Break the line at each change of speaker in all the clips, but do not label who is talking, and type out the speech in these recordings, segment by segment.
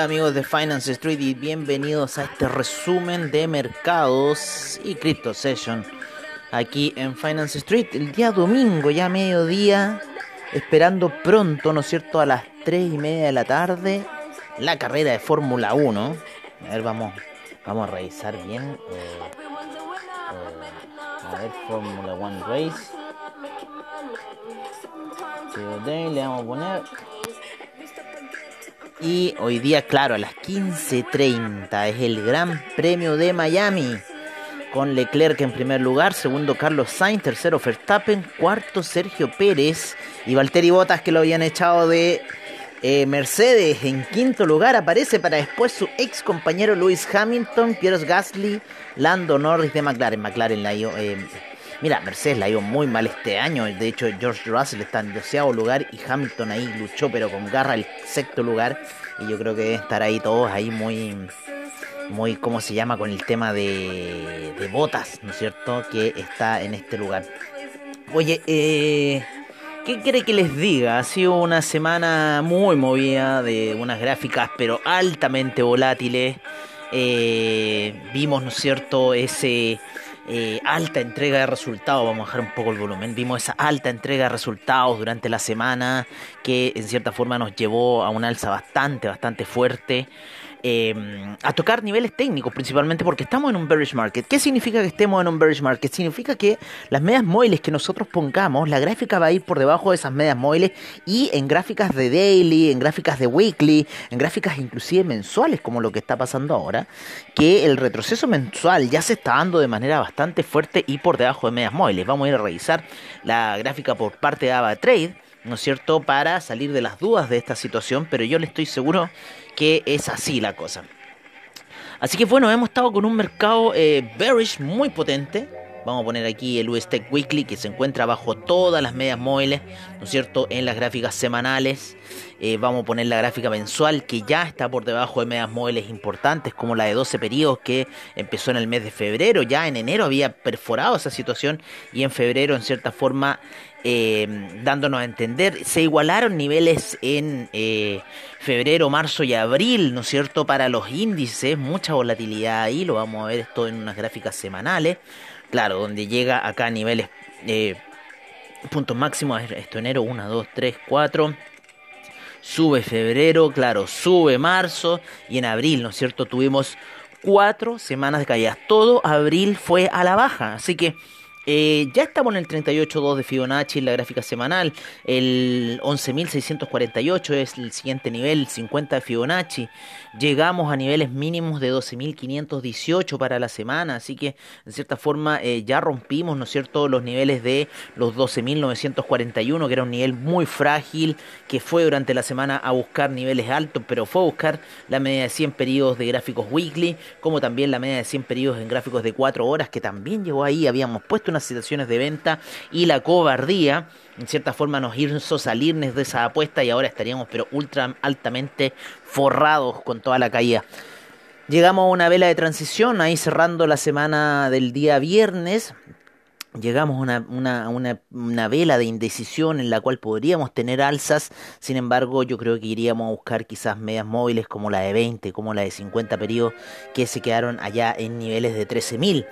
Hola, amigos de Finance Street y bienvenidos a este resumen de mercados y Crypto Session aquí en Finance Street el día domingo, ya mediodía, esperando pronto, ¿no es cierto?, a las 3 y media de la tarde, la carrera de Fórmula 1. A ver, vamos, vamos a revisar bien. Eh, eh, a ver, Fórmula 1 Race. Le vamos a poner. Y hoy día, claro, a las 15.30 es el Gran Premio de Miami. Con Leclerc en primer lugar, segundo Carlos Sainz, tercero Verstappen, cuarto Sergio Pérez y Valtteri Bottas que lo habían echado de eh, Mercedes en quinto lugar aparece para después su ex compañero Lewis Hamilton, Pierre Gasly, Lando Norris de McLaren. McLaren la eh, mira, Mercedes la ido muy mal este año. De hecho, George Russell está en doceavo lugar y Hamilton ahí luchó, pero con garra el sexto lugar. Y yo creo que deben estar ahí todos ahí muy, muy, ¿cómo se llama? Con el tema de, de botas, ¿no es cierto? Que está en este lugar. Oye, eh ¿Qué quiere que les diga? Ha sido una semana muy movida de unas gráficas pero altamente volátiles. Eh, vimos, ¿no es cierto?, ese eh, alta entrega de resultados, vamos a bajar un poco el volumen, vimos esa alta entrega de resultados durante la semana que en cierta forma nos llevó a un alza bastante, bastante fuerte. Em, a tocar niveles técnicos, principalmente porque estamos en un bearish market. ¿Qué significa que estemos en un bearish market? Significa que las medias móviles que nosotros pongamos, la gráfica va a ir por debajo de esas medias móviles y en gráficas de daily, en gráficas de weekly, en gráficas inclusive mensuales, como lo que está pasando ahora, que el retroceso mensual ya se está dando de manera bastante fuerte y por debajo de medias móviles. Vamos a ir a revisar la gráfica por parte de AvaTrade. ¿no es cierto?, para salir de las dudas de esta situación, pero yo le estoy seguro que es así la cosa. Así que bueno, hemos estado con un mercado eh, bearish muy potente. Vamos a poner aquí el US Tech Weekly que se encuentra bajo todas las medias móviles, ¿no es cierto? En las gráficas semanales. Eh, vamos a poner la gráfica mensual que ya está por debajo de medias móviles importantes como la de 12 periodos que empezó en el mes de febrero. Ya en enero había perforado esa situación y en febrero en cierta forma eh, dándonos a entender, se igualaron niveles en eh, febrero, marzo y abril, ¿no es cierto? Para los índices, mucha volatilidad ahí, lo vamos a ver esto en unas gráficas semanales, claro, donde llega acá a niveles, eh, puntos máximos, esto enero, 1, 2, 3, 4. Sube febrero, claro, sube marzo y en abril, ¿no es cierto? Tuvimos cuatro semanas de caídas. Todo abril fue a la baja, así que eh, ya estamos en el 38.2 de Fibonacci en la gráfica semanal. El 11.648 es el siguiente nivel, 50 de Fibonacci. Llegamos a niveles mínimos de 12.518 para la semana. Así que, en cierta forma, eh, ya rompimos, ¿no es cierto?, los niveles de los 12.941, que era un nivel muy frágil, que fue durante la semana a buscar niveles altos, pero fue a buscar la media de 100 periodos de gráficos weekly, como también la media de 100 periodos en gráficos de 4 horas, que también llegó ahí. Habíamos puesto unas situaciones de venta y la cobardía en cierta forma nos hizo salirnos de esa apuesta y ahora estaríamos pero ultra altamente forrados con toda la caída. Llegamos a una vela de transición, ahí cerrando la semana del día viernes. Llegamos a una, una, una, una, vela de indecisión en la cual podríamos tener alzas, sin embargo yo creo que iríamos a buscar quizás medias móviles como la de 20, como la de 50 periodos, que se quedaron allá en niveles de 13.000.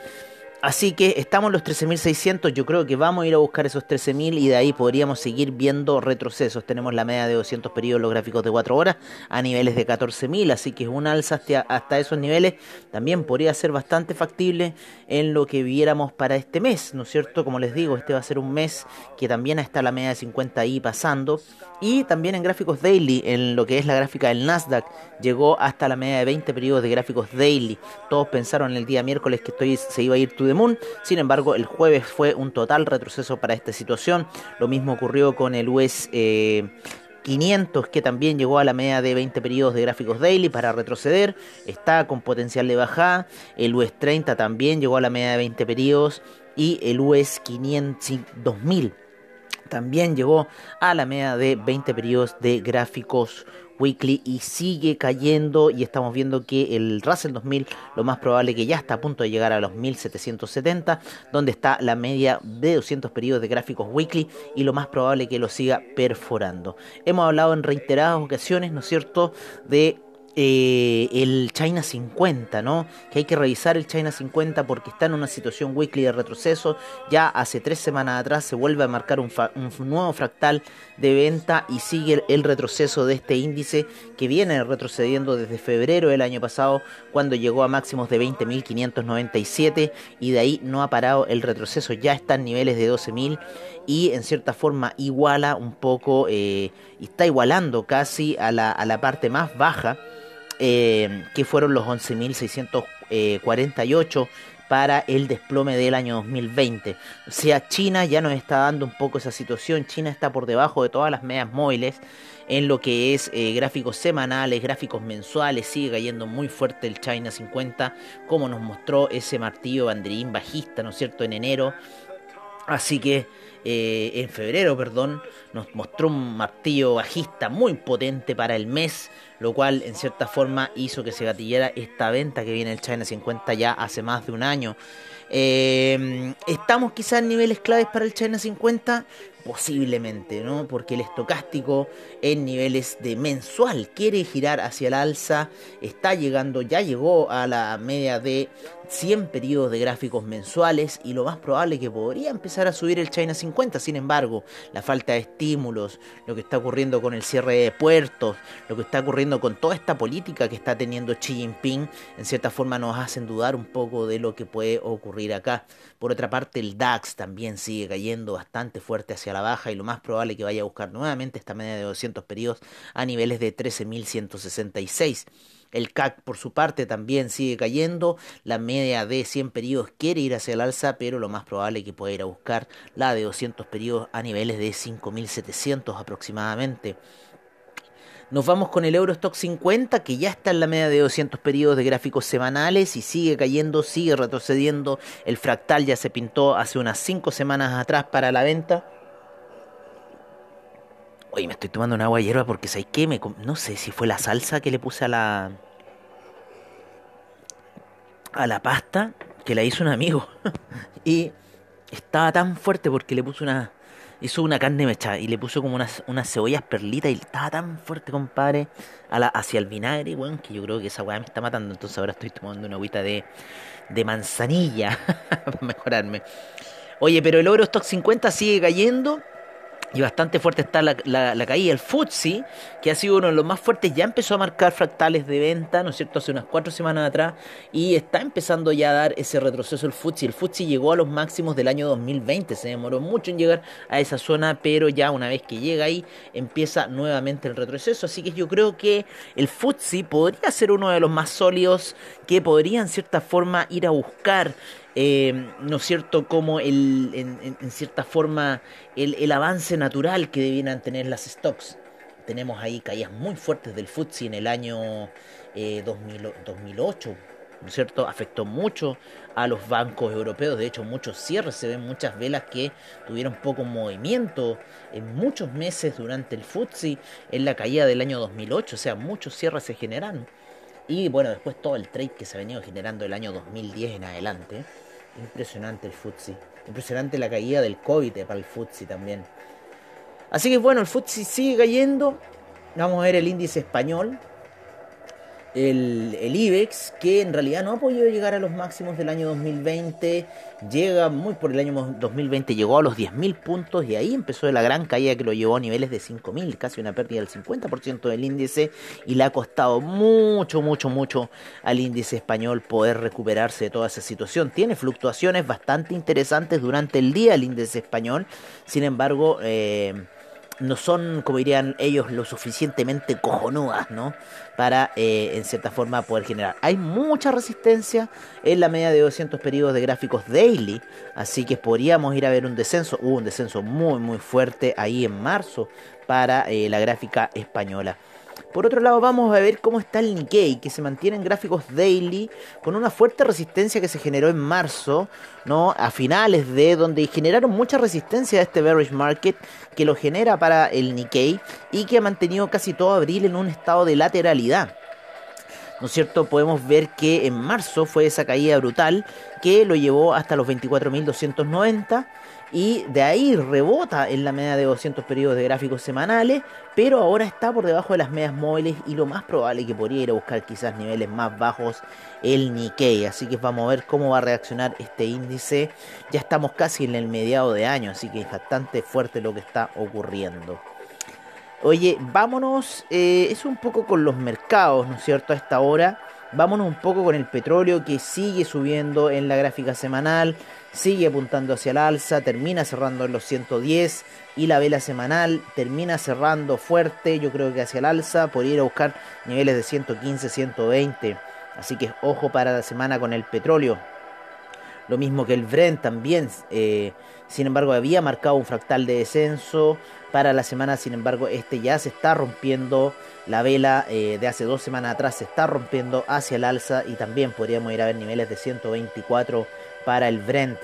Así que estamos los 13.600, yo creo que vamos a ir a buscar esos 13.000 y de ahí podríamos seguir viendo retrocesos. Tenemos la media de 200 periodos los gráficos de 4 horas a niveles de 14.000, así que un alza hasta, esos niveles también podría ser bastante factible en lo que viéramos para este mes, ¿no es cierto? Como les digo, este va a ser un mes que también está la media de 50 ahí pasando y también en gráficos daily, en lo que es la gráfica del Nasdaq, llegó hasta la media de 20 periodos de gráficos daily. Todos pensaron el día miércoles que estoy, se iba a ir the moon, sin embargo el jueves fue un total retroceso para esta situación. Lo mismo ocurrió con el US 500 eh, que también llegó a la media de 20 periodos de gráficos daily para retroceder, está con potencial de bajada, el US 30 también llegó a la media de 20 periodos y el US 500 2000 también llegó a la media de 20 periodos de gráficos weekly y sigue cayendo y estamos viendo que el Russell 2000 lo más probable que ya está a punto de llegar a los 1770 donde está la media de 200 periodos de gráficos weekly y lo más probable que lo siga perforando. Hemos hablado en reiteradas ocasiones, ¿no es cierto?, de eh, el China 50, ¿no? Que hay que revisar el China 50 porque está en una situación weekly de retroceso. Ya hace tres semanas atrás se vuelve a marcar un, nuevo fractal de venta y sigue el, retroceso de este índice que viene retrocediendo desde febrero del año pasado cuando llegó a máximos de 20.597 y de ahí no ha parado el retroceso. Ya está en niveles de 12.000 y en cierta forma iguala un poco eh, está igualando casi a la, a la parte más baja eh, que fueron los 11.648 para el desplome del año 2020. O sea, China ya nos está dando un poco esa situación. China está por debajo de todas las medias móviles en lo que es eh, gráficos semanales, gráficos mensuales. Sigue cayendo muy fuerte el China 50, como nos mostró ese martillo banderín bajista, ¿no es cierto?, en enero. Así que eh, en febrero, perdón, nos mostró un martillo bajista muy potente para el mes, lo cual en cierta forma hizo que se gatillara esta venta que viene el China 50 ya hace más de un año. Eh, ¿Estamos quizás en niveles claves para el China 50? Posiblemente, ¿no? Porque el estocástico en niveles de mensual quiere girar hacia el alza, está llegando, ya llegó a la media de 100 periodos de gráficos mensuales y lo más probable que podría empezar a subir el China 50. Sin embargo, la falta de estímulos, lo que está ocurriendo con el cierre de puertos, lo que está ocurriendo con toda esta política que está teniendo Xi Jinping, en cierta forma nos hacen dudar un poco de lo que puede ocurrir acá. Por otra parte, el DAX también sigue cayendo bastante fuerte hacia la baja y lo más probable que vaya a buscar nuevamente esta media de 200 periodos a niveles de 13.166. El CAC por su parte también sigue cayendo, la media de 100 periodos quiere ir hacia el alza, pero lo más probable es que pueda ir a buscar la de 200 periodos a niveles de 5.700 aproximadamente. Nos vamos con el Eurostock 50 que ya está en la media de 200 periodos de gráficos semanales y sigue cayendo, sigue retrocediendo. El fractal ya se pintó hace unas 5 semanas atrás para la venta. Oye, me estoy tomando una agua hierba porque ¿sabes qué? Me, no sé si fue la salsa que le puse a la... A la pasta que la hizo un amigo. y estaba tan fuerte porque le puso una... Hizo una carne mechada y le puso como unas, unas cebollas perlitas y estaba tan fuerte, compadre, a la, hacia el vinagre, bueno, que yo creo que esa weá me está matando. Entonces ahora estoy tomando una agüita de, de manzanilla para mejorarme. Oye, pero el oro stock 50 sigue cayendo y bastante fuerte está la, la, caída. El FTSE, que ha sido uno de los más fuertes, ya empezó a marcar fractales de venta, ¿no es cierto?, hace unas cuatro semanas atrás, y está empezando ya a dar ese retroceso el FTSE. El FTSE llegó a los máximos del año 2020, se demoró mucho en llegar a esa zona, pero ya una vez que llega ahí, empieza nuevamente el retroceso. Así que yo creo que el FTSE podría ser uno de los más sólidos que podría en cierta forma ir a buscar eh, ¿no es cierto?, como el, en, cierta forma el, avance natural que debieran tener las stocks. Tenemos ahí caídas muy fuertes del FTSE en el año 2008, eh, ¿no es cierto? Afectó mucho a los bancos europeos, de hecho muchos cierres, se ven muchas velas que tuvieron poco movimiento en muchos meses durante el FTSE en la caída del año 2008, o sea, muchos cierres se generaron. Y bueno, después todo el trade que se ha venido generando el año 2010 en adelante. Impresionante el FTSE. Impresionante la caída del COVID para el FTSE también. Así que bueno, el FTSE sigue cayendo. Vamos a ver el índice español el, IBEX, que en realidad no ha podido llegar a los máximos del año 2020, llega muy por el año 2020, llegó a los 10.000 puntos y ahí empezó la gran caída que lo llevó a niveles de 5.000, casi una pérdida del 50% del índice y le ha costado mucho, mucho, mucho al índice español poder recuperarse de toda esa situación. Tiene fluctuaciones bastante interesantes durante el día el índice español, sin embargo... Eh, no son, como dirían ellos, lo suficientemente cojonudas, ¿no? Para, eh, en cierta forma, poder generar. Hay mucha resistencia en la media de 200 periodos de gráficos daily, así que podríamos ir a ver un descenso. Hubo un descenso muy, muy fuerte ahí en marzo para eh, la gráfica española. Por otro lado, vamos a ver cómo está el Nikkei, que se mantiene en gráficos daily con una fuerte resistencia que se generó en marzo, ¿no? A finales de donde generaron mucha resistencia a este bearish market que lo genera para el Nikkei y que ha mantenido casi todo abril en un estado de lateralidad. ¿no es cierto? Podemos ver que en marzo fue esa caída brutal que lo llevó hasta los 24.290 y de ahí rebota en la media de 200 periodos de gráficos semanales, pero ahora está por debajo de las medias móviles y lo más probable que podría ir a buscar quizás niveles más bajos el Nikkei, así que vamos a ver cómo va a reaccionar este índice. Ya estamos casi en el mediado de año, así que es bastante fuerte lo que está ocurriendo. Oye, vámonos, eh, es un poco con los mercados, ¿no es cierto? A esta hora, vámonos un poco con el petróleo que sigue subiendo en la gráfica semanal, sigue apuntando hacia el alza, termina cerrando en los 110 y la vela semanal termina cerrando fuerte, yo creo que hacia el alza, por ir a buscar niveles de 115, 120. Así que ojo para la semana con el petróleo. Lo mismo que el Brent también. Eh, sin embargo, había marcado un fractal de descenso para la semana. Sin embargo, este ya se está rompiendo. La vela eh, de hace dos semanas atrás se está rompiendo hacia el alza y también podríamos ir a ver niveles de 124 para el Brent.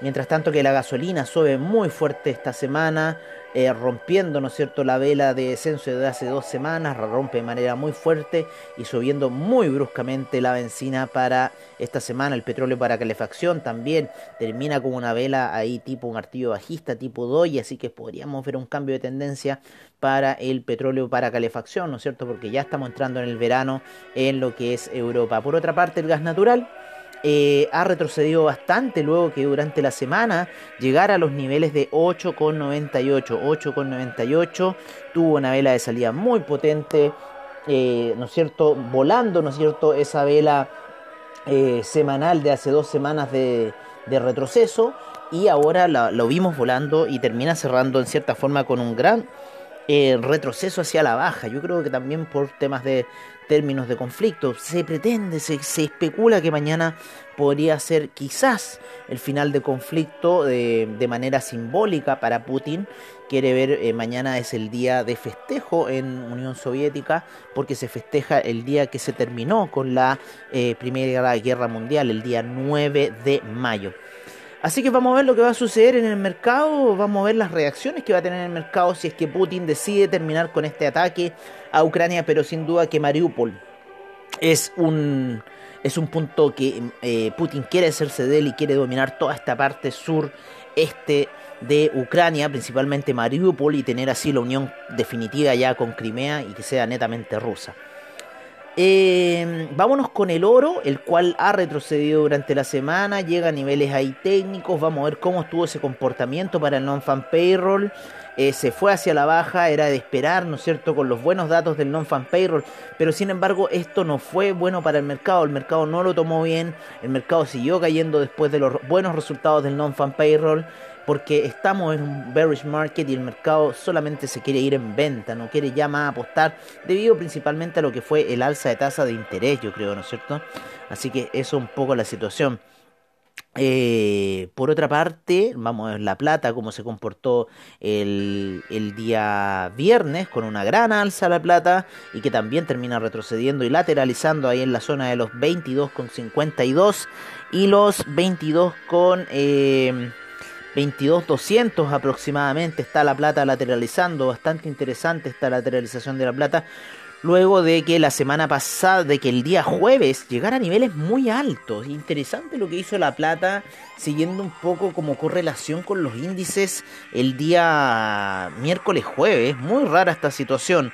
Mientras tanto que la gasolina sube muy fuerte esta semana, eh, rompiendo, ¿no es cierto?, la vela de descenso de hace dos semanas, rompe de manera muy fuerte y subiendo muy bruscamente la benzina para esta semana, el petróleo para calefacción también termina como una vela ahí tipo un martillo bajista, tipo DOI, así que podríamos ver un cambio de tendencia para el petróleo para calefacción, ¿no es cierto?, porque ya estamos entrando en el verano en lo que es Europa. Por otra parte, el gas natural eh, ha retrocedido bastante luego que durante la semana llegara a los niveles de 8,98. 8,98 tuvo una vela de salida muy potente, eh, ¿no es cierto? Volando, ¿no es cierto? Esa vela eh, semanal de hace dos semanas de, retroceso y ahora lo vimos volando y termina cerrando en cierta forma con un gran retroceso hacia la baja. Yo creo que también por temas de términos de conflicto. Se pretende, se, especula que mañana podría ser quizás el final de conflicto de, manera simbólica para Putin. Quiere ver, eh, mañana es el día de festejo en Unión Soviética porque se festeja el día que se terminó con la eh, Primera Guerra Mundial, el día 9 de mayo. Así que vamos a ver lo que va a suceder en el mercado, vamos a ver las reacciones que va a tener el mercado si es que Putin decide terminar con este ataque a Ucrania, pero sin duda que Mariupol es un, es un punto que eh, Putin quiere hacerse de él y quiere dominar toda esta parte sur este de Ucrania, principalmente Mariupol, y tener así la unión definitiva ya con Crimea y que sea netamente rusa. Eh, vámonos con el oro, el cual ha retrocedido durante la semana, llega a niveles ahí técnicos, vamos a ver cómo estuvo ese comportamiento para el non-fan payroll. Eh, se fue hacia la baja, era de esperar, ¿no es cierto?, con los buenos datos del non-fan payroll, pero sin embargo esto no fue bueno para el mercado, el mercado no lo tomó bien, el mercado siguió cayendo después de los buenos resultados del non-fan payroll porque estamos en un bearish market y el mercado solamente se quiere ir en venta, no quiere ya más apostar, debido principalmente a lo que fue el alza de tasa de interés, yo creo, ¿no es cierto? Así que eso es un poco la situación. Eh, por otra parte, vamos a ver la plata, cómo se comportó el, día viernes, con una gran alza la plata y que también termina retrocediendo y lateralizando ahí en la zona de los 22,52 y los 22 con... Eh, 22.200 aproximadamente está la plata lateralizando, bastante interesante esta lateralización de la plata, luego de que la semana pasada, de que el día jueves llegara a niveles muy altos. Interesante lo que hizo la plata, siguiendo un poco como correlación con los índices el día miércoles jueves, muy rara esta situación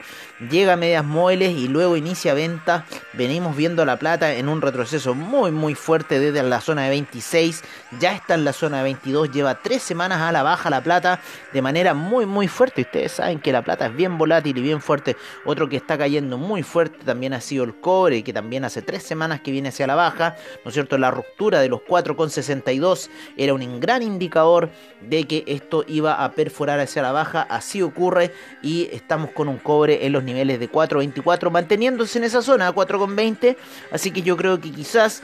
llega a medias móviles y luego inicia venta. Venimos viendo la plata en un retroceso muy muy fuerte desde la zona de 26, ya está en la zona de 22, lleva tres semanas a la baja la plata de manera muy muy fuerte. Ustedes saben que la plata es bien volátil y bien fuerte. Otro que está cayendo muy fuerte también ha sido el cobre, que también hace tres semanas que viene hacia la baja. ¿No es cierto? La ruptura de los 4,62 era un gran indicador de que esto iba a perforar hacia la baja. Así ocurre y estamos con un cobre en los niveles de 4.24, manteniéndose en esa zona, 4.20. Así que yo creo que quizás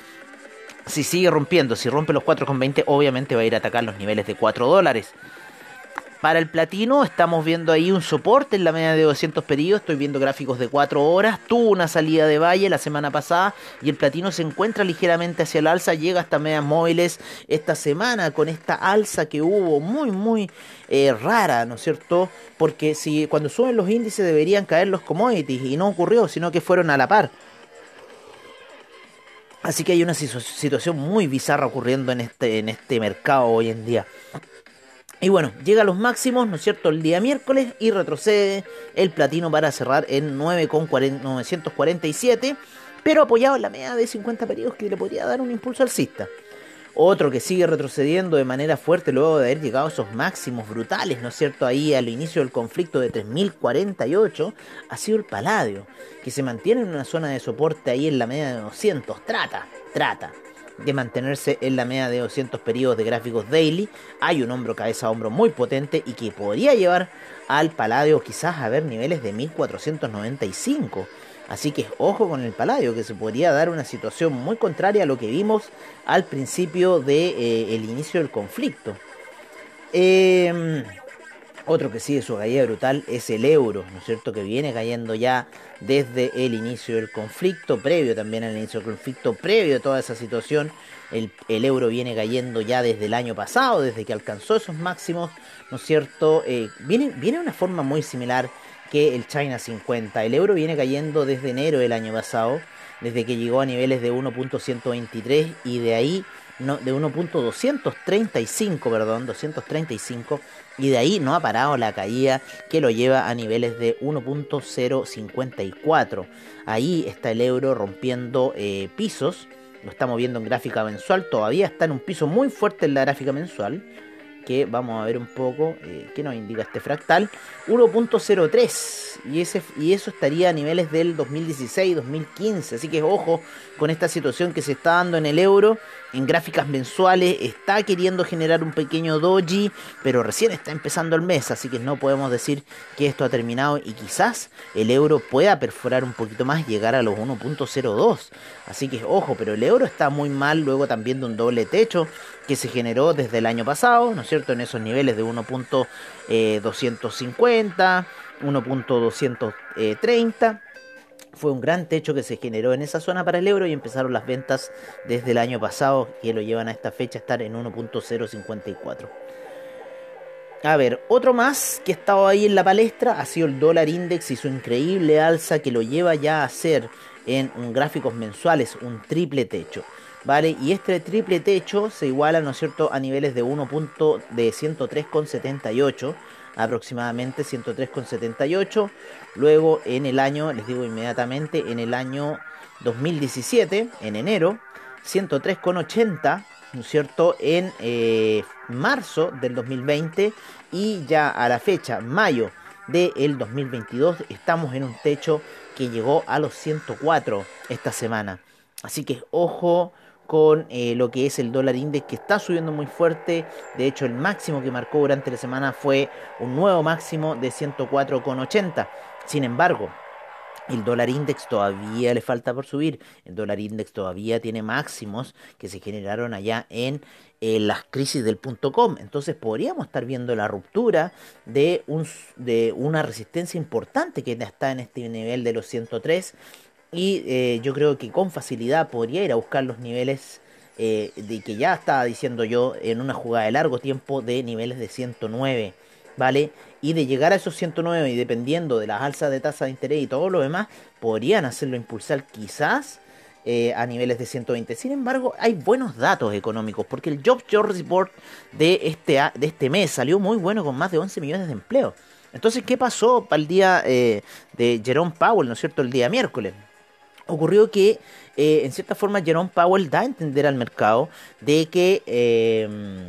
si sigue rompiendo, si rompe los 4.20, obviamente va a ir a atacar los niveles de 4 dólares. Para el platino estamos viendo ahí un soporte en la media de 200 periodos, estoy viendo gráficos de 4 horas, tuvo una salida de valle la semana pasada y el platino se encuentra ligeramente hacia el alza, llega hasta medias móviles esta semana con esta alza que hubo muy muy eh, rara, ¿no es cierto? Porque si cuando suben los índices deberían caer los commodities y no ocurrió, sino que fueron a la par. Así que hay una situación muy bizarra ocurriendo en este, en este mercado hoy en día. Y bueno, llega a los máximos, ¿no es cierto?, el día miércoles y retrocede el platino para cerrar en 9,947, pero apoyado en la media de 50 periodos que le podría dar un impulso alcista. Otro que sigue retrocediendo de manera fuerte luego de haber llegado a esos máximos brutales, ¿no es cierto?, ahí al inicio del conflicto de 3048, ha sido el Paladio, que se mantiene en una zona de soporte ahí en la media de 200. Trata, trata, de mantenerse en la media de 200 periodos de gráficos daily. Hay un hombro cabeza a hombro muy potente y que podría llevar al Paladio quizás a ver niveles de 1495. Así que ojo con el Paladio, que se podría dar una situación muy contraria a lo que vimos al principio del de, eh, inicio del conflicto. Eh, otro que sigue su caída brutal es el euro, ¿no es cierto? Que viene cayendo ya desde el inicio del conflicto, previo también al inicio del conflicto, previo a toda esa situación. El, euro viene cayendo ya desde el año pasado, desde que alcanzó esos máximos, ¿no es cierto? Eh, viene, viene de una forma muy similar que el China 50. El euro viene cayendo desde enero del año pasado, desde que llegó a niveles de 1.123 y de ahí no, de 1.235, perdón, 235, y de ahí no ha parado la caída que lo lleva a niveles de 1.054. Ahí está el euro rompiendo eh, pisos, lo estamos viendo en gráfica mensual, todavía está en un piso muy fuerte en la gráfica mensual, que vamos a ver un poco eh, qué nos indica este fractal 1.03 y, ese, y eso estaría a niveles del 2016-2015 así que ojo con esta situación que se está dando en el euro en gráficas mensuales está queriendo generar un pequeño doji pero recién está empezando el mes así que no podemos decir que esto ha terminado y quizás el euro pueda perforar un poquito más llegar a los 1.02 así que ojo pero el euro está muy mal luego también de un doble techo que se generó desde el año pasado, ¿no es cierto? En esos niveles de 1.250, 1.230. Fue un gran techo que se generó en esa zona para el euro y empezaron las ventas desde el año pasado que lo llevan a esta fecha a estar en 1.054. A ver, otro más que ha estado ahí en la palestra ha sido el dólar index y su increíble alza que lo lleva ya a ser en gráficos mensuales un triple techo. ¿Vale? Y este triple techo se iguala, ¿no es cierto?, a niveles de 1. de 103,78 aproximadamente 103,78. Luego en el año, les digo inmediatamente, en el año 2017, en enero, 103,80, ¿no es cierto?, en eh, marzo del 2020 y ya a la fecha, mayo del 2022, estamos en un techo que llegó a los 104 esta semana. Así que ojo con eh, lo que es el dólar index que está subiendo muy fuerte. De hecho, el máximo que marcó durante la semana fue un nuevo máximo de 104,80. Sin embargo, el dólar index todavía le falta por subir. El dólar index todavía tiene máximos que se generaron allá en eh, las crisis del punto com. Entonces podríamos estar viendo la ruptura de, un, de una resistencia importante que está en este nivel de los 103 y eh, yo creo que con facilidad podría ir a buscar los niveles eh, de que ya estaba diciendo yo en una jugada de largo tiempo de niveles de 109, ¿vale? Y de llegar a esos 109 y dependiendo de las alzas de tasa de interés y todo lo demás, podrían hacerlo impulsar quizás eh, a niveles de 120. Sin embargo, hay buenos datos económicos porque el Job Job Report de este, de este mes salió muy bueno con más de 11 millones de empleos. Entonces, ¿qué pasó para el día de Jerome Powell, ¿no es cierto? El día miércoles ocurrió que eh, en cierta forma Jerome Powell da a entender al mercado de que em,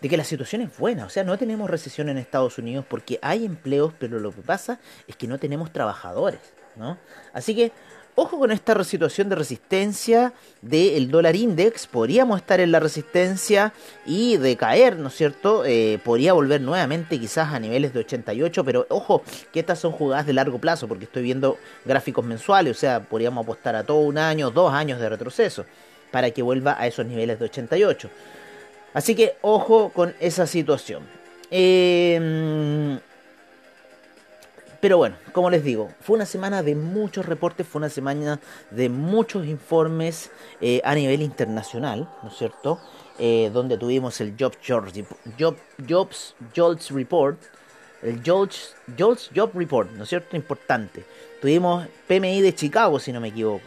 de que la situación es buena, o sea, no tenemos recesión en Estados Unidos porque hay empleos, pero lo que pasa es que no tenemos trabajadores, ¿no? Así que Ojo con esta situación de resistencia del dólar index, podríamos estar en la resistencia y de caer, ¿no es cierto? Eh, podría volver nuevamente quizás a niveles de 88, pero ojo que estas son jugadas de largo plazo, porque estoy viendo gráficos mensuales, o sea, podríamos apostar a todo un año, dos años de retroceso, para que vuelva a esos niveles de 88. Así que ojo con esa situación. Eh, pero bueno, como les digo, fue una semana de muchos reportes, fue una semana de muchos informes eh, a nivel internacional, ¿no es cierto? Eh, donde tuvimos el Jobs, Job, Jobs Jolts Report, el Jobs, Jobs Job Report, ¿no es cierto? Importante. Tuvimos PMI de Chicago, si no me equivoco.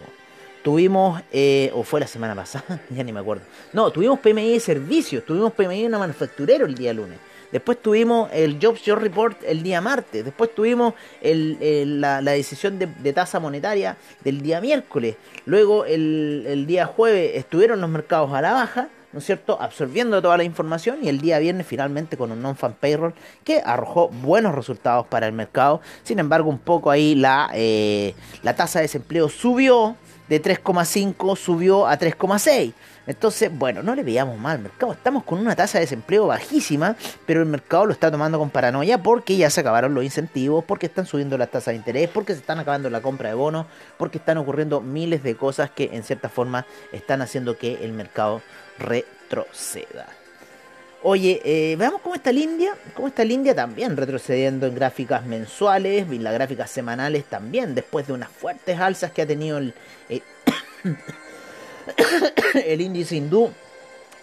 Tuvimos, eh, o fue la semana pasada, ya ni me acuerdo. No, tuvimos PMI de servicios, tuvimos PMI de una manufacturero el día lunes. Después tuvimos el Jobs Job Report el día martes. Después tuvimos la, decisión de, tasa monetaria del día miércoles. Luego el, el día jueves estuvieron los mercados a la baja. ¿no es cierto?, absorbiendo toda la información y el día viernes finalmente con un non-fan payroll que arrojó buenos resultados para el mercado. Sin embargo, un poco ahí la, eh, la tasa de desempleo subió de 3,5, subió a 3,6. Entonces, bueno, no le veíamos mal al mercado. Estamos con una tasa de desempleo bajísima, pero el mercado lo está tomando con paranoia porque ya se acabaron los incentivos, porque están subiendo las tasas de interés, porque se están acabando la compra de bonos, porque están ocurriendo miles de cosas que en cierta forma están haciendo que el mercado retroceda. Oye, eh, veamos cómo está el India. Cómo está el India también retrocediendo en gráficas mensuales y las gráficas semanales también, después de unas fuertes alzas que ha tenido el, eh, el índice hindú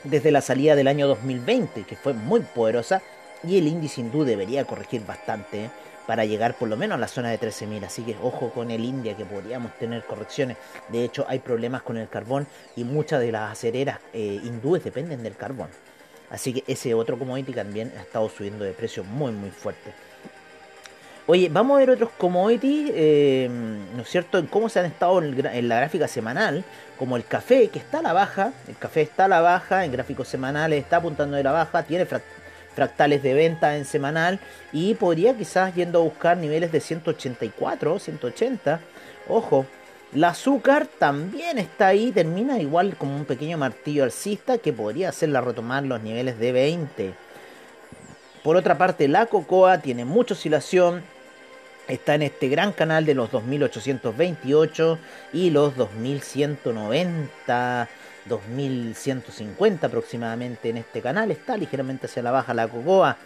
desde la salida del año 2020, que fue muy poderosa, y el índice hindú debería corregir bastante ¿eh? para llegar por lo menos a la zona de 13.000. Así que ojo con el India, que podríamos tener correcciones. De hecho, hay problemas con el carbón y muchas de las acereras eh, hindúes dependen del carbón. Así que ese otro commodity también ha estado subiendo de precio muy, muy fuerte. Oye, vamos a ver otros commodities, eh, ¿no es cierto?, en cómo se han estado en, la gráfica semanal, como el café, que está a la baja, el café está a la baja, en gráficos semanales está apuntando de la baja, tiene fractales de venta en semanal y podría quizás yendo a buscar niveles de 184, 180, ojo. El azúcar también está ahí, termina igual como un pequeño martillo alcista que podría hacerla retomar los niveles de 20. Por otra parte, la cocoa tiene mucha oscilación, está en este gran canal de los 2828 y los 2190, 2150 aproximadamente en este canal. Está ligeramente hacia la baja la cocoa,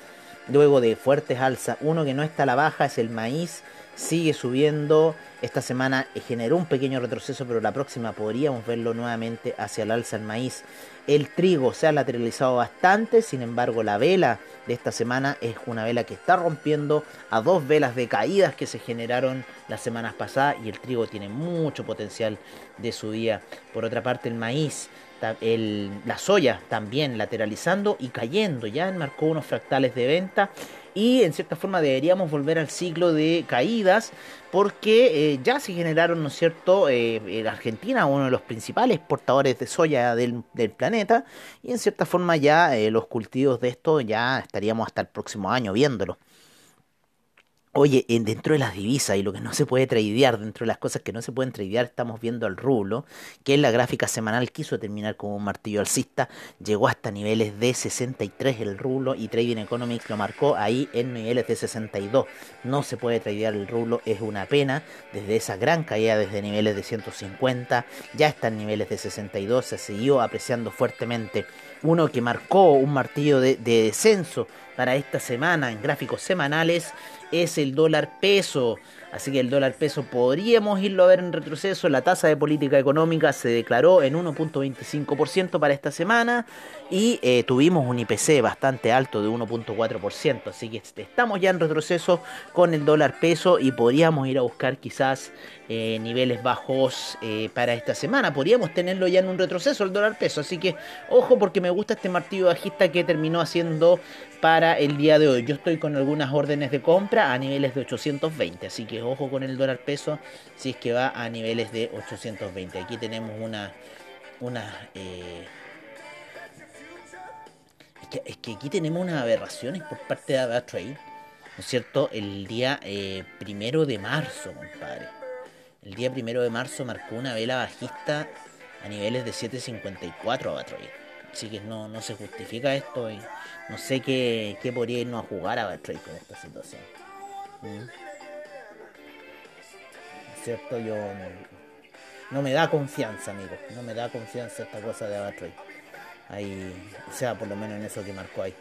luego de fuertes alzas. Uno que no está a la baja es el maíz, sigue subiendo. Esta semana generó un pequeño retroceso, pero la próxima podríamos verlo nuevamente hacia el alza el maíz. El trigo se ha lateralizado bastante, sin embargo la vela de esta semana es una vela que está rompiendo a dos velas de caídas que se generaron las semanas pasadas y el trigo tiene mucho potencial de subida. Por otra parte el maíz, la soya también lateralizando y cayendo, ya marcó unos fractales de venta y en cierta forma deberíamos volver al ciclo de caídas porque eh, ya se generaron, ¿no es cierto?, eh, en Argentina, uno de los principales exportadores de soya del, planeta, y en cierta forma ya eh, los cultivos de esto ya estaríamos hasta el próximo año viéndolo. Oye, dentro de las divisas y lo que no se puede tradear, dentro de las cosas que no se pueden tradear, estamos viendo el rublo, que en la gráfica semanal quiso terminar como un martillo alcista, llegó hasta niveles de 63 el rublo y Trading Economics lo marcó ahí en niveles de 62. No se puede tradear el rublo, es una pena, desde esa gran caída desde niveles de 150, ya está en niveles de 62, se siguió apreciando fuertemente. Uno que marcó un martillo de descenso para esta semana en gráficos semanales es el dólar peso. Así que el dólar peso podríamos irlo a ver en retroceso. La tasa de política económica se declaró en 1.25% para esta semana y eh, tuvimos un IPC bastante alto de 1.4%. Así que estamos ya en retroceso con el dólar peso y podríamos ir a buscar quizás eh, niveles bajos eh, para esta semana. Podríamos tenerlo ya en un retroceso el dólar peso. Así que ojo porque me gusta este martillo bajista que terminó haciendo para el día de hoy. Yo estoy con algunas órdenes de compra a niveles de 820. Así que ojo con el dólar peso si es que va a niveles de 820. Aquí tenemos una... una eh, es, que, aquí tenemos unas aberraciones por parte de AvaTrade. ¿No es cierto? El día eh, primero de marzo, compadre. El día primero de marzo marcó una vela bajista a niveles de 7.54 AvaTrade. Así que no, no se justifica esto y no sé qué, qué podría irnos a jugar a AvaTrade con esta situación. ¿Mm? cierto? Yo no, me da confianza, amigo. No me da confianza esta cosa de AvaTrade. Ahí, o sea, por lo menos en eso que marcó ahí.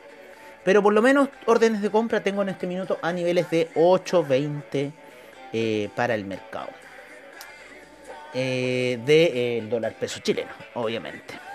Pero por lo menos órdenes de compra tengo en este minuto a niveles de 8.20 eh, para el mercado. Eh, del dólar peso chileno, obviamente.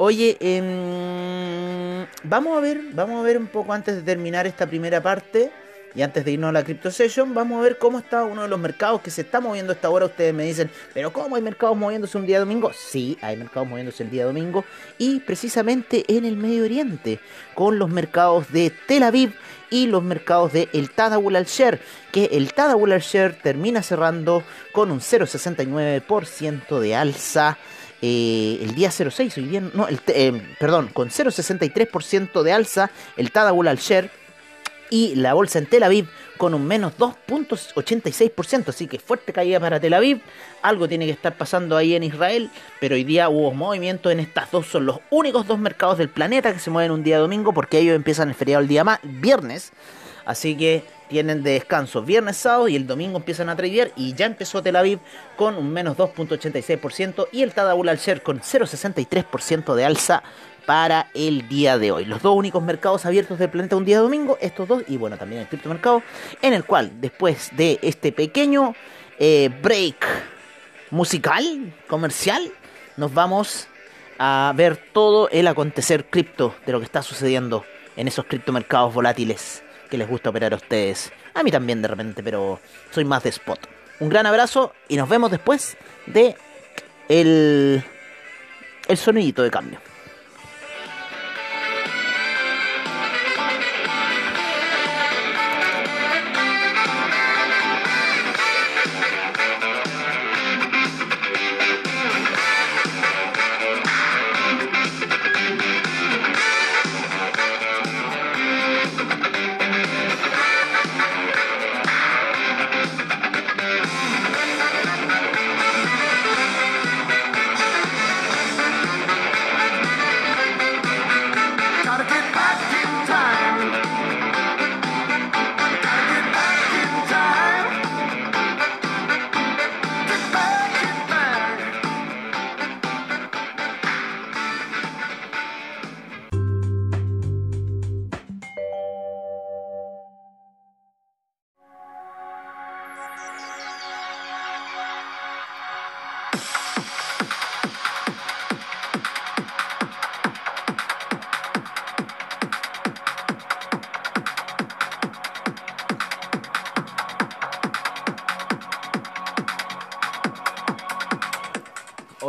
Oye, em, vamos a ver, vamos a ver un poco antes de terminar esta primera parte y antes de irnos a la Crypto Session, vamos a ver cómo está uno de los mercados que se está moviendo esta hora. Ustedes me dicen, pero ¿cómo hay mercados moviéndose un día domingo? Sí, hay mercados moviéndose el día domingo y precisamente en el Medio Oriente, con los mercados de Tel Aviv y los mercados de el Tadawul al-Sher, que el Tadawul al-Sher termina cerrando con un 0,69% de alza. Eh, el día 06, hoy día, no, el, eh, perdón, con 0,63% de alza el Tadawul al-Sher y la bolsa en Tel Aviv con un menos 2.86%, así que fuerte caída para Tel Aviv, algo tiene que estar pasando ahí en Israel, pero hoy día hubo movimiento en estas dos, son los únicos dos mercados del planeta que se mueven un día domingo porque ellos empiezan el feriado el día viernes, así que tienen de descanso viernes, sábado y el domingo empiezan a tradear y ya empezó Tel Aviv con un menos 2.86% y el Tadabul al-Sher con 0.63% de alza para el día de hoy. Los dos únicos mercados abiertos del planeta un día domingo, estos dos, y bueno, también el criptomercado, en el cual después de este pequeño eh, break musical, comercial, nos vamos a ver todo el acontecer cripto de lo que está sucediendo en esos criptomercados volátiles que les gusta operar a ustedes. A mí también de repente, pero soy más de spot. Un gran abrazo y nos vemos después de el, el sonidito de cambio.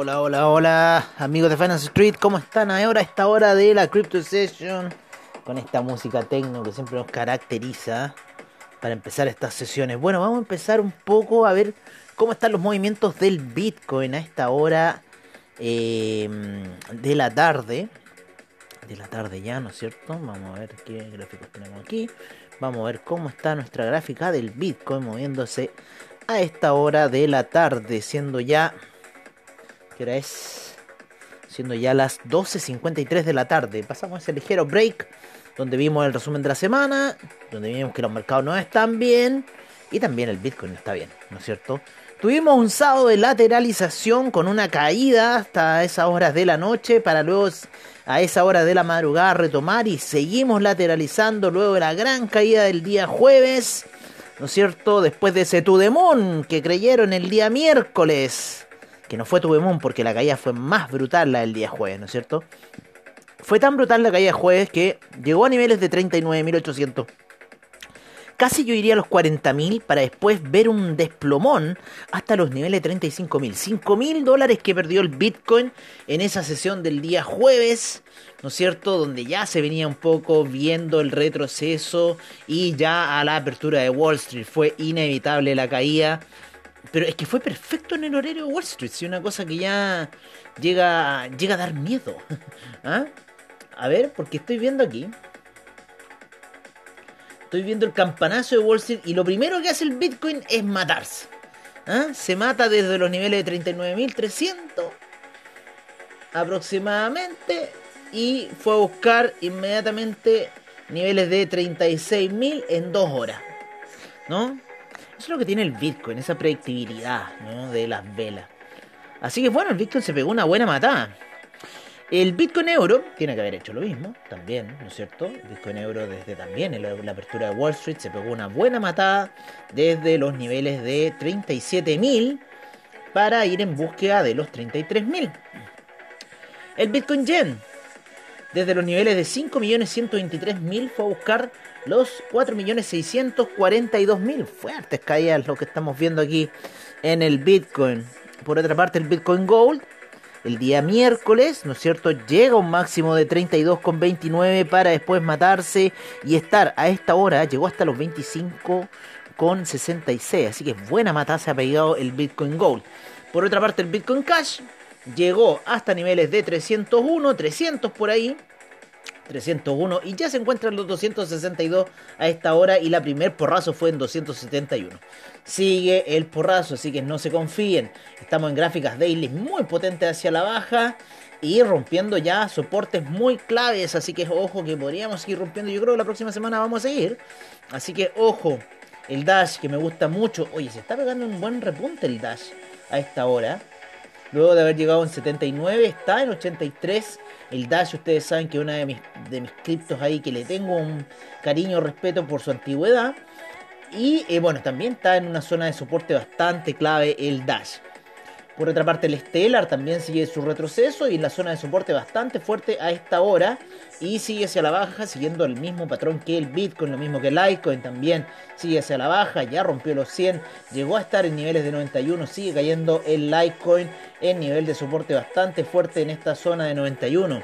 Hola, hola, hola, amigos de Finance Street, ¿cómo están ahora a esta hora de la Crypto Session? Con esta música techno que siempre nos caracteriza para empezar estas sesiones. Bueno, vamos a empezar un poco a ver cómo están los movimientos del Bitcoin a esta hora em, de la tarde. De la tarde ya, ¿no es cierto? Vamos a ver qué gráficos tenemos aquí. Vamos a ver cómo está nuestra gráfica del Bitcoin moviéndose a esta hora de la tarde, siendo ya que es siendo ya las 12.53 de la tarde. Pasamos ese ligero break donde vimos el resumen de la semana, donde vimos que los mercados no están bien y también el Bitcoin está bien, ¿no es cierto? Tuvimos un sábado de lateralización con una caída hasta esas horas de la noche para luego a esa hora de la madrugada retomar y seguimos lateralizando luego de la gran caída del día jueves, ¿no es cierto? Después de ese Tudemon que creyeron el día miércoles que no fue Tubemón porque la caída fue más brutal la del día jueves, ¿no es cierto? Fue tan brutal la caída de jueves que llegó a niveles de 39.800. Casi yo iría a los 40.000 para después ver un desplomón hasta los niveles de 35.000. 5.000 dólares que perdió el Bitcoin en esa sesión del día jueves, ¿no es cierto? Donde ya se venía un poco viendo el retroceso y ya a la apertura de Wall Street fue inevitable la caída. Pero es que fue perfecto en el horario de Wall Street, si una cosa que ya llega, llega a dar miedo. ¿Ah? A ver, porque estoy viendo aquí. Estoy viendo el campanazo de Wall Street y lo primero que hace el Bitcoin es matarse. ¿Ah? Se mata desde los niveles de 39.300 aproximadamente y fue a buscar inmediatamente niveles de 36.000 en dos horas. ¿No? Eso es lo que tiene el Bitcoin, esa predictibilidad ¿no? de las velas. Así que bueno, el Bitcoin se pegó una buena matada. El Bitcoin Euro tiene que haber hecho lo mismo, también, ¿no es cierto? El Bitcoin Euro desde también en la, apertura de Wall Street se pegó una buena matada desde los niveles de 37.000 para ir en búsqueda de los 33.000. El Bitcoin Yen desde los niveles de 5.123.000 fue a buscar los 4.642.000. Fuertes caídas lo que estamos viendo aquí en el Bitcoin. Por otra parte, el Bitcoin Gold el día miércoles, ¿no es cierto? Llega un máximo de 32,29 para después matarse y estar a esta hora, llegó hasta los 25,66. Así que buena matada se ha pegado el Bitcoin Gold. Por otra parte, el Bitcoin Cash llegó hasta niveles de 301, 300 por ahí. 301 y ya se encuentran los 262 a esta hora y la primer porrazo fue en 271. Sigue el porrazo, así que no se confíen. Estamos en gráficas daily muy potentes hacia la baja y rompiendo ya soportes muy claves, así que ojo que podríamos seguir rompiendo. Yo creo que la próxima semana vamos a seguir. Así que ojo, el dash que me gusta mucho. Oye, se está pegando un buen repunte el dash a esta hora. Luego de haber llegado en 79, está en 83. El Dash, ustedes saben que es una de mis, de mis criptos ahí que le tengo un cariño, respeto por su antigüedad. Y eh, bueno, también está en una zona de soporte bastante clave el Dash. Por otra parte, el Stellar también sigue su retroceso y en la zona de soporte bastante fuerte a esta hora. Y sigue hacia la baja, siguiendo el mismo patrón que el Bitcoin, lo mismo que el Litecoin también sigue hacia la baja. Ya rompió los 100, llegó a estar en niveles de 91, sigue cayendo el Litecoin en nivel de soporte bastante fuerte en esta zona de 91.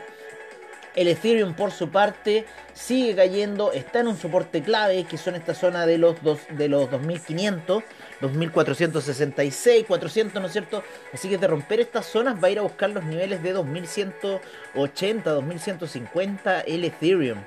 El Ethereum por su parte sigue cayendo, está en un soporte clave que son esta zona de los, dos, de los 2500, 2466, 400, ¿no es cierto? Así que de romper estas zonas va a ir a buscar los niveles de 2180, 2150 el Ethereum.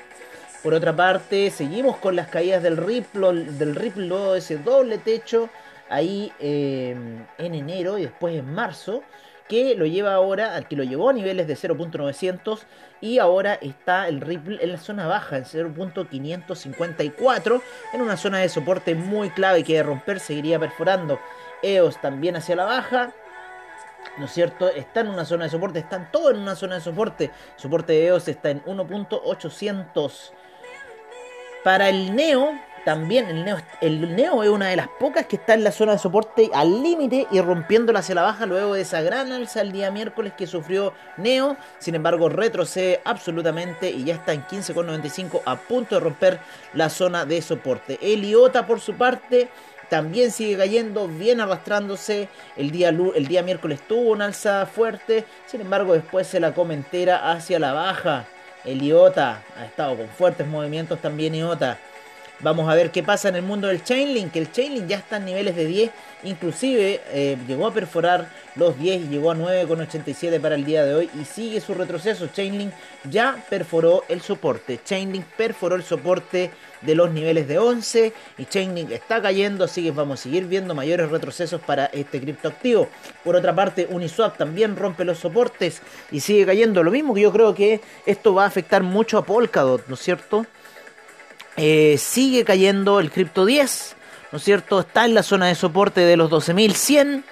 Por otra parte, seguimos con las caídas del Ripple, del Ripple, ese doble techo ahí eh, en enero y después en marzo que lo lleva ahora, al que lo llevó a niveles de 0.900 y ahora está el Ripple en la zona baja, en 0.554, en una zona de soporte muy clave que de romper seguiría perforando. EOS también hacia la baja, ¿no es cierto? Está en una zona de soporte, están todos en una zona de soporte. Soporte de EOS está en 1.800. Para el Neo, también el Neo, el Neo es una de las pocas que está en la zona de soporte al límite y rompiéndola hacia la baja luego de esa gran alza el día miércoles que sufrió Neo. Sin embargo, retrocede absolutamente y ya está en 15,95 a punto de romper la zona de soporte. El IOTA por su parte también sigue cayendo, viene arrastrándose. El día, el día miércoles tuvo una alza fuerte, sin embargo después se la comentera hacia la baja. El IOTA ha estado con fuertes movimientos también IOTA. Vamos a ver qué pasa en el mundo del Chainlink. El Chainlink ya está en niveles de 10. Inclusive eh, llegó a perforar los 10 y llegó a 9,87 para el día de hoy. Y sigue su retroceso. Chainlink ya perforó el soporte. Chainlink perforó el soporte de los niveles de 11. Y Chainlink está cayendo. Así que vamos a seguir viendo mayores retrocesos para este criptoactivo. Por otra parte, Uniswap también rompe los soportes y sigue cayendo. Lo mismo que yo creo que esto va a afectar mucho a Polkadot, ¿no es cierto? Eh, sigue cayendo el Crypto 10, ¿no es cierto? Está en la zona de soporte de los 12.100.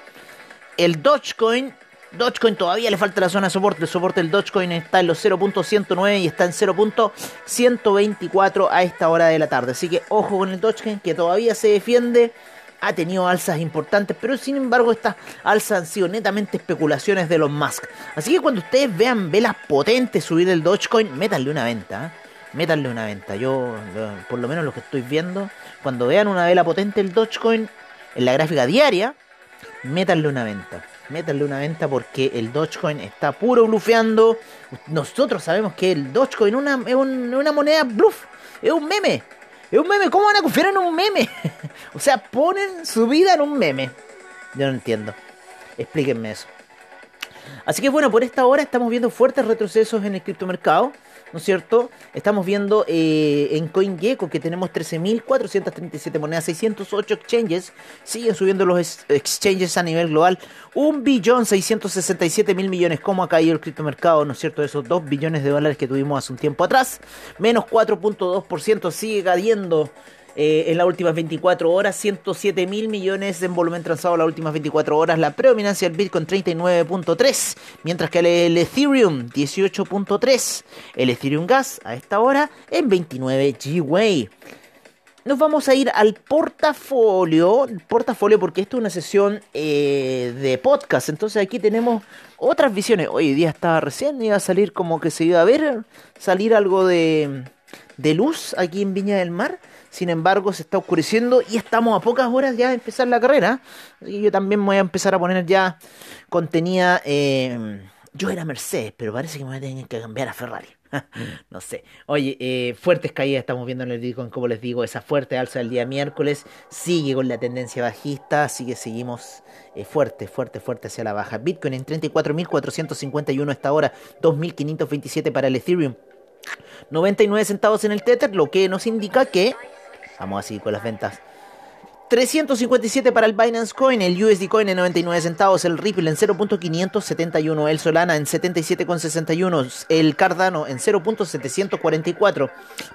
El Dogecoin, Dogecoin todavía le falta la zona de soporte. El soporte del Dogecoin está en los 0.109 y está en 0.124 a esta hora de la tarde. Así que ojo con el Dogecoin que todavía se defiende. Ha tenido alzas importantes, pero sin embargo estas alzas han sido netamente especulaciones de los Musk. Así que cuando ustedes vean velas potentes subir el Dogecoin, métanle una venta. ¿eh? Métanle una venta. Yo, por lo menos lo que estoy viendo, cuando vean una vela potente el Dogecoin en la gráfica diaria, métanle una venta. Métanle una venta porque el Dogecoin está puro blufeando. Nosotros sabemos que el Dogecoin una, es una moneda bluff, es un meme. Es un meme, ¿cómo van a confiar en un meme? o sea, ponen su vida en un meme. Yo no entiendo. Explíquenme eso. Así que bueno, por esta hora estamos viendo fuertes retrocesos en el criptomercado. ¿No es cierto? Estamos viendo eh, en CoinGecko que tenemos 13.437 monedas, 608 exchanges, siguen subiendo los exchanges a nivel global, 1 billón 667 mil millones, como ha caído el criptomercado, ¿no es cierto? Esos 2 billones de dólares que tuvimos hace un tiempo atrás, menos 4.2% sigue cayendo eh, en las últimas 24 horas, 107 mil millones en volumen transado en las últimas 24 horas, la predominancia del Bitcoin 39.3, mientras que el, Ethereum 18.3, el Ethereum Gas a esta hora en 29 G-Way. Nos vamos a ir al portafolio, portafolio porque esto es una sesión eh, de podcast, entonces aquí tenemos otras visiones. Hoy día estaba recién, iba a salir como que se iba a ver, salir algo de, de luz aquí en Viña del Mar. Sin embargo, se está oscureciendo y estamos a pocas horas ya de empezar la carrera. Y yo también voy a empezar a poner ya contenida. Eh, yo era Mercedes, pero parece que me voy a tener que cambiar a Ferrari. no sé. Oye, eh, fuertes caídas estamos viendo en el Bitcoin, como les digo, esa fuerte alza del día miércoles sigue con la tendencia bajista, así que seguimos eh, fuerte, fuerte, fuerte hacia la baja. Bitcoin en 34.451 hasta ahora, 2.527 para el Ethereum. 99 centavos en el Tether, lo que nos indica que... Vamos a seguir con las ventas. 357 para el Binance Coin, el USD Coin en 99 centavos, el Ripple en 0.571, el Solana en 77.61, el Cardano en 0.744.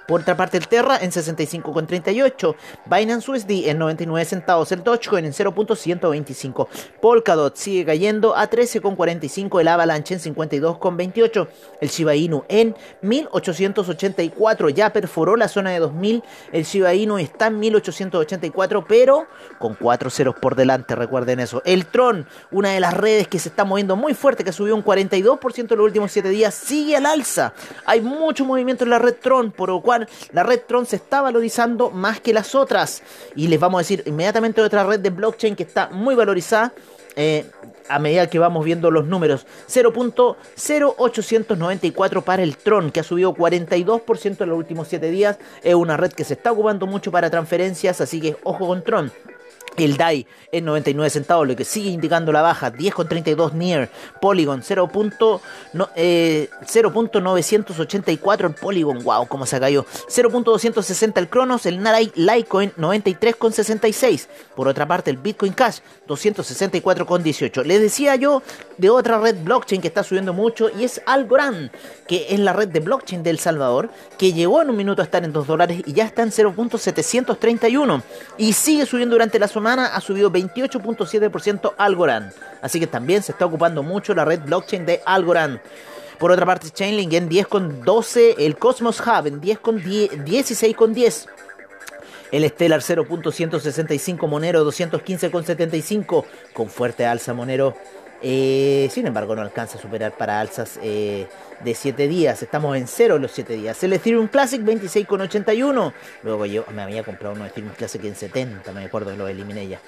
Por otra parte, el Terra en 65.38, Binance USD en 99 centavos, el Dogecoin en 0.125, Polkadot sigue cayendo a 13.45, el Avalanche en 52.28, el Shiba Inu en 1884, ya perforó la zona de 2000, el Shiba Inu está en 1884, pero pero con cuatro ceros por delante, recuerden eso. El Tron, una de las redes que se está moviendo muy fuerte, que subió un 42% en los últimos 7 días, sigue al alza. Hay mucho movimiento en la red Tron, por lo cual la red Tron se está valorizando más que las otras. Y les vamos a decir inmediatamente otra red de blockchain que está muy valorizada. Eh, a medida que vamos viendo los números. 0.0894 para el Tron, que ha subido 42% en los últimos 7 días. Es una red que se está ocupando mucho para transferencias, así que ojo con Tron. El DAI en 99 centavos, lo que sigue indicando la baja, 10,32 Near, Polygon 0.984 eh, el Polygon, wow, cómo se cayó, 0.260 el Cronos, el Litecoin 93,66, por otra parte el Bitcoin Cash 264,18. Les decía yo de otra red blockchain que está subiendo mucho y es Algorand, que es la red de blockchain de El Salvador, que llegó en un minuto a estar en 2 dólares y ya está en 0.731 y sigue subiendo durante la semana, ha subido 28.7% Algorand, así que también se está ocupando mucho la red blockchain de Algorand. Por otra parte, Chainlink en 10,12, el Cosmos Hub en 16,10. El Stellar 0.165 Monero 215,75 con fuerte alza Monero eh, sin embargo, no alcanza a superar para alzas eh, de 7 días. Estamos en 0 los 7 días. El Ethereum Classic 26,81. Luego yo me había comprado uno Ethereum Classic en 70, me acuerdo lo eliminé ya.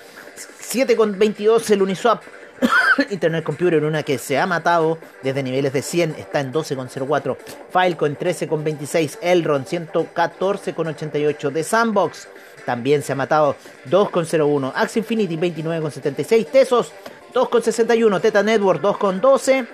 7,22 el Uniswap. Internet Computer, una que se ha matado desde niveles de 100, está en 12,04. Filecoin 13,26. Elron 114,88. The Sandbox también se ha matado 2,01. Axie Infinity 29,76. Tesos 2,61, Teta Network 2,12,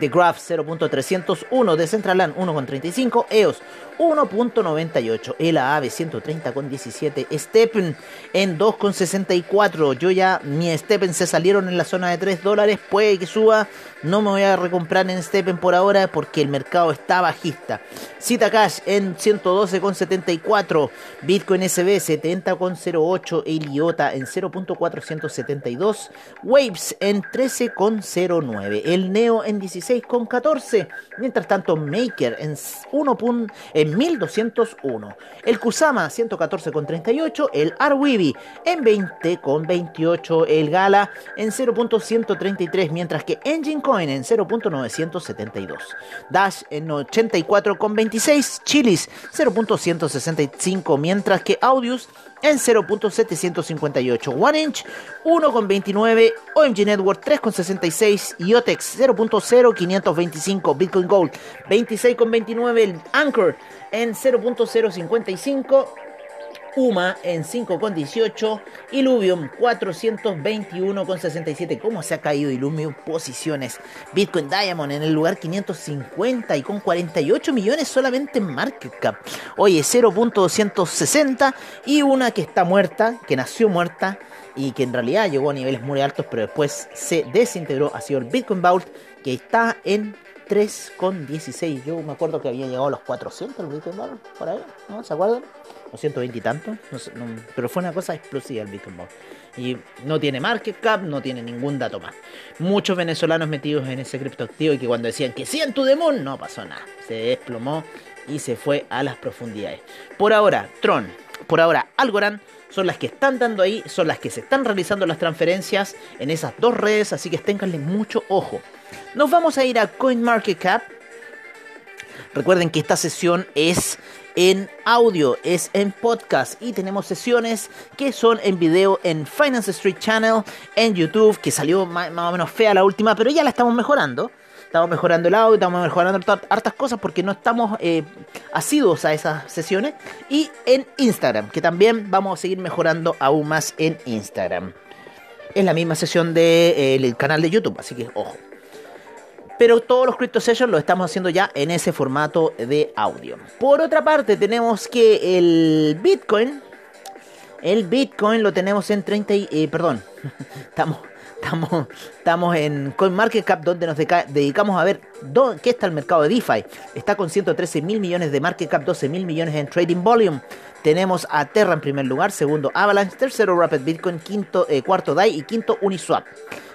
The Graph 0.301, Decentraland 1.35, EOS 1.98, el AAVE 130.17, Steppen en 2.64. Yo ya, mi Steppen se salieron en la zona de 3 dólares, puede que suba. No me voy a recomprar en Steppen por ahora porque el mercado está bajista. Cita Cash en 112,74, Bitcoin SB 70,08, Eliota en 0.472, Waves en 13,09, el Neo en 16,14. Mientras tanto, Maker en 1 en 1201. El Kusama 114,38. El Arwibi en 20,28. El Gala en 0.133. Mientras que Engine Coin en 0.972. Dash en 84,26. Chilis 0.165. Mientras que Audius en 0.758. One Inch 1.29, OMG Network 3.66 y OTEX 0.0525, Bitcoin Gold 26.29, el Anchor en 0.055. UMA en 5,18, Illuvium 421,67. ¿Cómo se ha caído Illuvium? Posiciones. Bitcoin Diamond en el lugar 550 y con 48 millones solamente en market cap. Oye, 0.260 y una que está muerta, que nació muerta y que en realidad llegó a niveles muy altos, pero después se desintegró. Ha sido el Bitcoin Vault que está en 3,16. Yo me acuerdo que había llegado a los 400 el Bitcoin Vault por ahí, ¿no? ¿Se acuerdan? O 120 y tanto, pero fue una cosa explosiva el Bitcoin Vault. Y no tiene market cap, no tiene ningún dato más. Muchos venezolanos metidos en ese criptoactivo y que cuando decían que siento de Moon, no pasó nada. Se desplomó y se fue a las profundidades. Por ahora, Tron, por ahora, Algorand son las que están dando ahí, son las que se están realizando las transferencias en esas dos redes, así que ténganle mucho ojo. Nos vamos a ir a CoinMarketCap. Recuerden que esta sesión es en audio, es en podcast y tenemos sesiones que son en video en Finance Street Channel, en YouTube, que salió más, o menos fea la última, pero ya la estamos mejorando. Estamos mejorando el audio, estamos mejorando hartas cosas porque no estamos eh, asiduos a esas sesiones. Y en Instagram, que también vamos a seguir mejorando aún más en Instagram. Es la misma sesión del eh, canal de YouTube, así que ojo. Pero todos los Crypto Sessions lo estamos haciendo ya en ese formato de audio. Por otra parte, tenemos que el Bitcoin. El Bitcoin lo tenemos en 30 y, eh, perdón, estamos, estamos, estamos en CoinMarketCap donde nos dedicamos a ver qué está el mercado de DeFi. Está con 113 mil millones de market cap, 12 mil millones en trading volume. Tenemos a Terra en primer lugar, segundo Avalanche, tercero Rapid Bitcoin, eh, cuarto DAI y quinto Uniswap.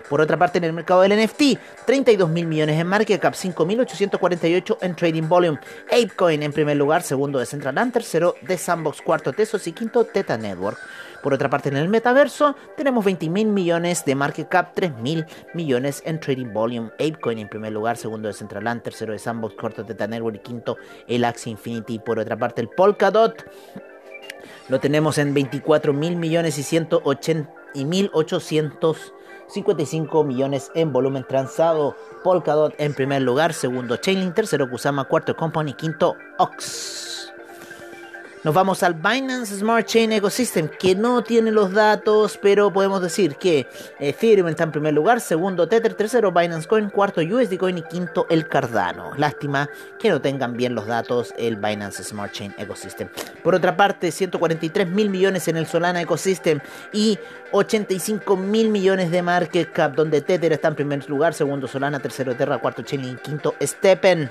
Por otra parte, en el mercado del NFT, 32 mil millones en market cap, 5.848 en trading volume. Apecoin en primer lugar, segundo de Central tercero de Sandbox, cuarto Tesos y quinto Teta Network. Por otra parte, en el metaverso tenemos 20 mil millones de market cap, 3 mil millones en trading volume. Apecoin en primer lugar, segundo de Central tercero de Sandbox, cuarto Teta Network y quinto el Axie Infinity. Por otra parte, el Polkadot lo tenemos en 24 mil millones y 180 y 1800 55 millones en volumen transado. Polkadot en primer lugar, segundo Chainlink, tercero Kusama, cuarto Company, quinto Ox. Nos vamos al Binance Smart Chain Ecosystem, que no tiene los datos, pero podemos decir que Ethereum está en primer lugar, segundo Tether, tercero Binance Coin, cuarto USD Coin y quinto el Cardano. Lástima que no tengan bien los datos el Binance Smart Chain Ecosystem. Por otra parte, 143 mil millones en el Solana Ecosystem y 85 mil millones de market cap, donde Tether está en primer lugar, segundo Solana, tercero Terra, cuarto Chainlink, quinto Steppen.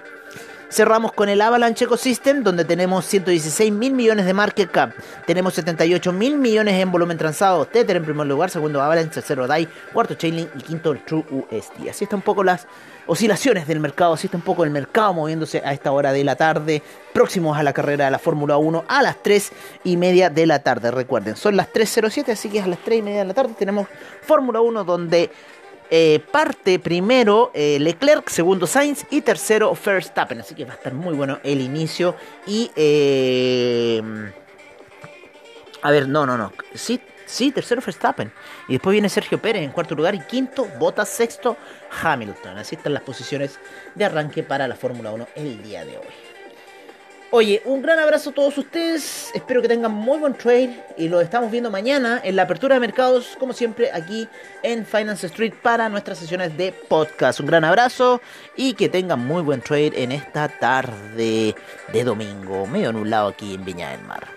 Cerramos con el Avalanche Ecosystem, donde tenemos 116 mil millones de market cap. Tenemos 78 mil millones en volumen transado. Tether en primer lugar, segundo Avalanche, tercero DAI, cuarto Chainlink y quinto el True USD. Así están un poco las oscilaciones del mercado, así está un poco el mercado moviéndose a esta hora de la tarde, próximos a la carrera de la Fórmula 1 a las 3 y media de la tarde. Recuerden, son las 3.07, así que a las 3 y media de la tarde tenemos Fórmula 1 donde eh, parte primero eh, Leclerc, segundo Sainz y tercero Verstappen. Así que va a estar muy bueno el inicio. Y. Eh, a ver, no, no, no. Sí, sí, tercero Verstappen. Y después viene Sergio Pérez en cuarto lugar. Y quinto, Bottas, sexto, Hamilton. Así están las posiciones de arranque para la Fórmula 1 el día de hoy. Oye, un gran abrazo a todos ustedes. Espero que tengan muy buen trade. Y lo estamos viendo mañana en la apertura de mercados, como siempre, aquí en Finance Street para nuestras sesiones de podcast. Un gran abrazo y que tengan muy buen trade en esta tarde de domingo, medio lado aquí en Viña del Mar.